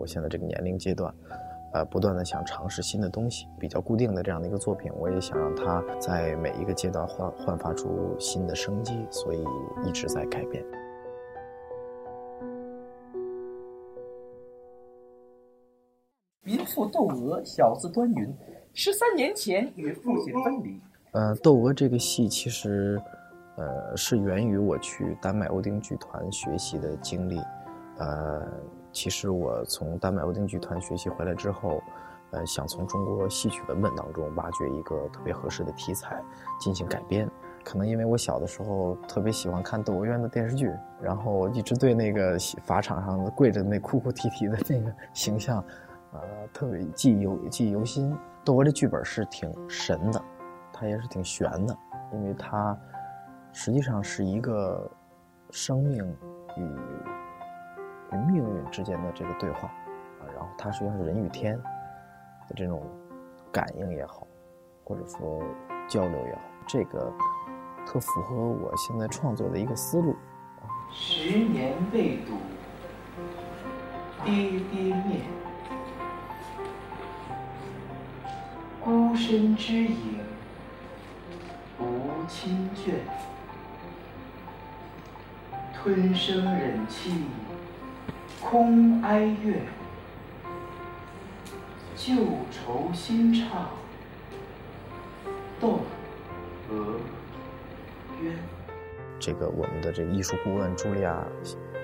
我现在这个年龄阶段，呃，不断的想尝试新的东西，比较固定的这样的一个作品，我也想让它在每一个阶段焕焕发出新的生机，所以一直在改变。民妇窦娥，小字端云，十三年前与父亲分离。呃，窦娥这个戏其实，呃，是源于我去丹麦欧丁剧团学习的经历。呃，其实我从丹麦欧丁剧团学习回来之后，呃，想从中国戏曲文本当中挖掘一个特别合适的题材进行改编。可能因为我小的时候特别喜欢看窦娥冤的电视剧，然后一直对那个法场上跪着那哭哭啼啼的那个形象，呃，特别记忆犹记忆犹新。窦娥这剧本是挺神的。它也是挺悬的，因为它实际上是一个生命与与命运之间的这个对话啊，然后它实际上是人与天的这种感应也好，或者说交流也好，这个特符合我现在创作的一个思路。十年未睹爹爹面，孤身之影。无亲眷，吞声忍气，空哀怨，旧愁新唱，窦娥冤。这个我们的这个艺术顾问茱莉亚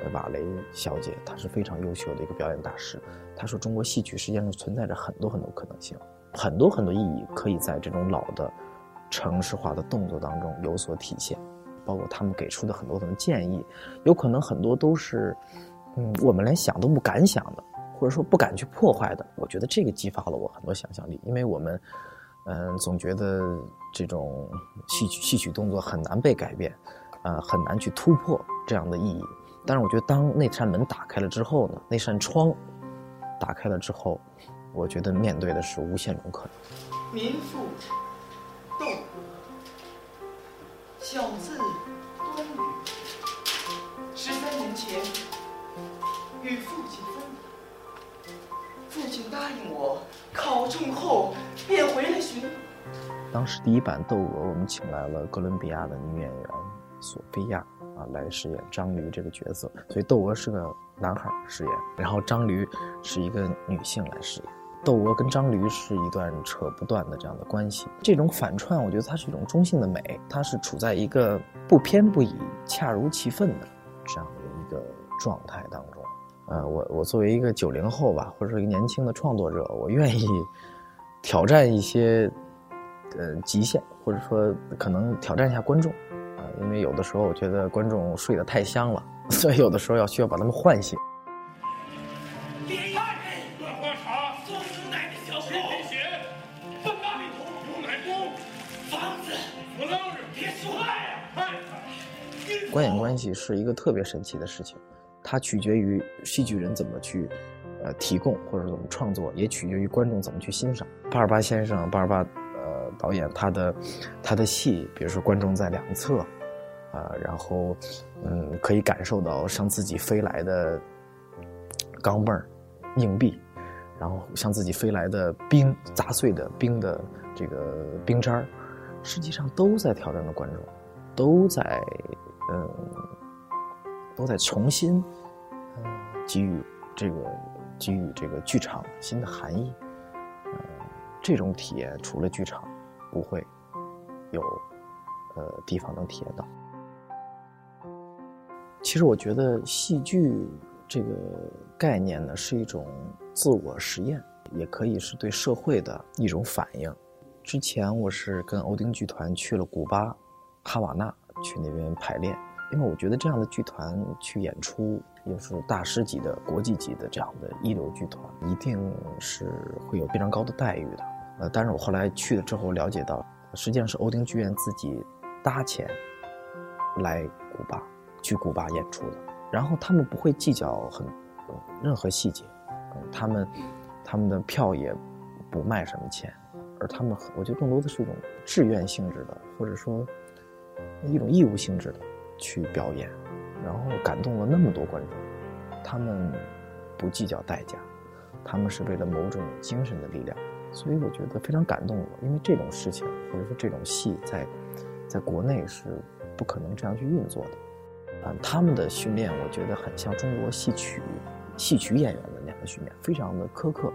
·瓦雷小姐，她是非常优秀的一个表演大师。她说，中国戏曲实际上存在着很多很多可能性，很多很多意义可以在这种老的。城市化的动作当中有所体现，包括他们给出的很多很多建议，有可能很多都是，嗯，我们连想都不敢想的，或者说不敢去破坏的。我觉得这个激发了我很多想象力，因为我们，嗯，总觉得这种戏曲戏曲动作很难被改变，呃，很难去突破这样的意义。但是我觉得当那扇门打开了之后呢，那扇窗打开了之后，我觉得面对的是无限种可能。民妇。窦娥，小字与父亲分离，父亲答应我考中后便回来寻。当时第一版《窦娥》，我们请来了哥伦比亚的女演员索菲亚啊来饰演张驴这个角色，所以窦娥是个男孩饰演，然后张驴是一个女性来饰演。窦娥跟张驴是一段扯不断的这样的关系，这种反串，我觉得它是一种中性的美，它是处在一个不偏不倚、恰如其分的这样的一个状态当中。呃，我我作为一个九零后吧，或者说一个年轻的创作者，我愿意挑战一些呃极限，或者说可能挑战一下观众啊，因为有的时候我觉得观众睡得太香了，所以有的时候要需要把他们唤醒。观演关系是一个特别神奇的事情，它取决于戏剧人怎么去，呃，提供或者怎么创作，也取决于观众怎么去欣赏。巴尔巴先生，巴尔巴，呃，导演他的他的戏，比如说观众在两侧，啊，然后，嗯，可以感受到向自己飞来的钢镚儿、硬币，然后向自己飞来的冰砸碎的冰的这个冰渣儿，实际上都在挑战着观众，都在。嗯，都在重新，嗯，给予这个给予这个剧场新的含义。嗯，这种体验除了剧场，不会有呃地方能体验到。其实我觉得戏剧这个概念呢，是一种自我实验，也可以是对社会的一种反应。之前我是跟欧丁剧团去了古巴、哈瓦那。去那边排练，因为我觉得这样的剧团去演出，也是大师级的、国际级的这样的一流剧团，一定是会有非常高的待遇的。呃，但是我后来去了之后了解到，实际上是欧丁剧院自己搭钱来古巴去古巴演出的，然后他们不会计较很任何细节，他们他们的票也不卖什么钱，而他们我觉得更多的是一种志愿性质的，或者说。一种义务性质的去表演，然后感动了那么多观众，他们不计较代价，他们是为了某种精神的力量，所以我觉得非常感动我，因为这种事情或者说这种戏在在国内是不可能这样去运作的，嗯，他们的训练我觉得很像中国戏曲戏曲演员的那样的训练，非常的苛刻，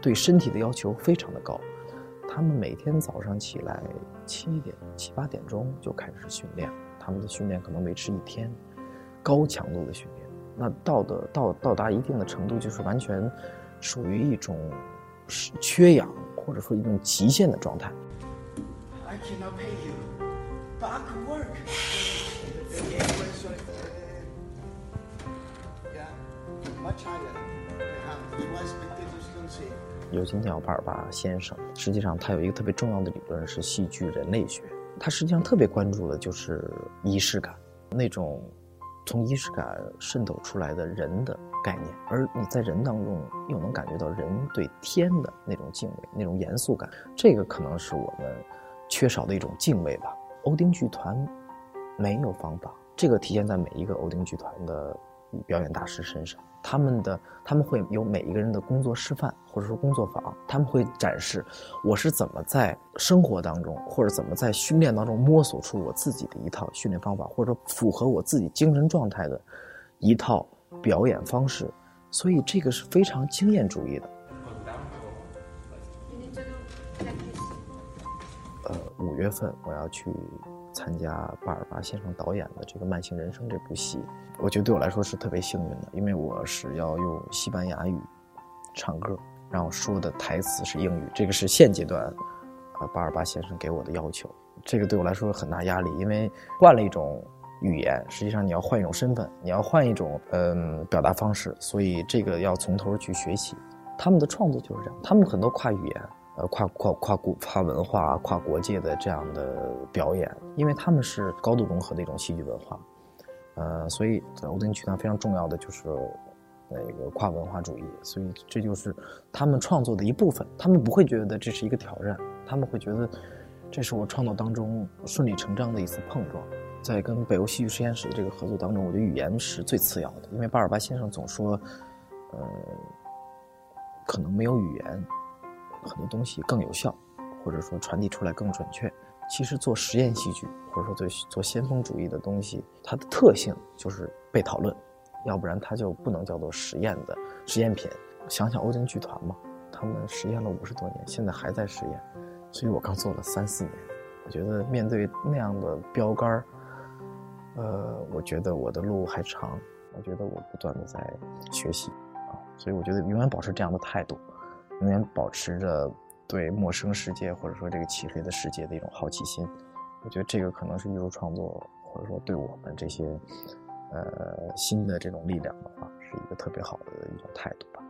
对身体的要求非常的高，他们每天早上起来七点七八点钟就开始训练，他们的训练可能维持一天，高强度的训练。那到的到到达一定的程度，就是完全属于一种缺氧，或者说一种极限的状态。尤金鸟巴尔巴先生，实际上他有一个特别重要的理论是戏剧人类学，他实际上特别关注的就是仪式感，那种。从仪式感渗透出来的人的概念，而你在人当中又能感觉到人对天的那种敬畏、那种严肃感，这个可能是我们缺少的一种敬畏吧。欧丁剧团没有方法，这个体现在每一个欧丁剧团的表演大师身上。他们的他们会有每一个人的工作示范，或者说工作坊，他们会展示我是怎么在生活当中，或者怎么在训练当中摸索出我自己的一套训练方法，或者说符合我自己精神状态的一套表演方式。所以这个是非常经验主义的。呃，五月份我要去。参加巴尔巴先生导演的这个《慢性人生》这部戏，我觉得对我来说是特别幸运的，因为我是要用西班牙语唱歌，然后说的台词是英语，这个是现阶段呃巴尔巴先生给我的要求，这个对我来说很大压力，因为换了一种语言，实际上你要换一种身份，你要换一种嗯表达方式，所以这个要从头去学习。他们的创作就是这样，他们很多跨语言。呃，跨跨跨国跨文化、跨国界的这样的表演，因为他们是高度融合的一种戏剧文化，呃，所以在欧丁剧团非常重要的就是那个跨文化主义，所以这就是他们创作的一部分。他们不会觉得这是一个挑战，他们会觉得这是我创作当中顺理成章的一次碰撞。在跟北欧戏剧实验室的这个合作当中，我觉得语言是最次要的，因为巴尔巴先生总说，呃，可能没有语言。很多东西更有效，或者说传递出来更准确。其实做实验戏剧，或者说做做先锋主义的东西，它的特性就是被讨论，要不然它就不能叫做实验的实验品。想想欧京剧团嘛，他们实验了五十多年，现在还在实验，所以我刚做了三四年。我觉得面对那样的标杆儿，呃，我觉得我的路还长。我觉得我不断的在学习啊，所以我觉得永远保持这样的态度。永远保持着对陌生世界或者说这个漆黑的世界的一种好奇心，我觉得这个可能是艺术创作或者说对我们这些呃新的这种力量的话，是一个特别好的一种态度吧。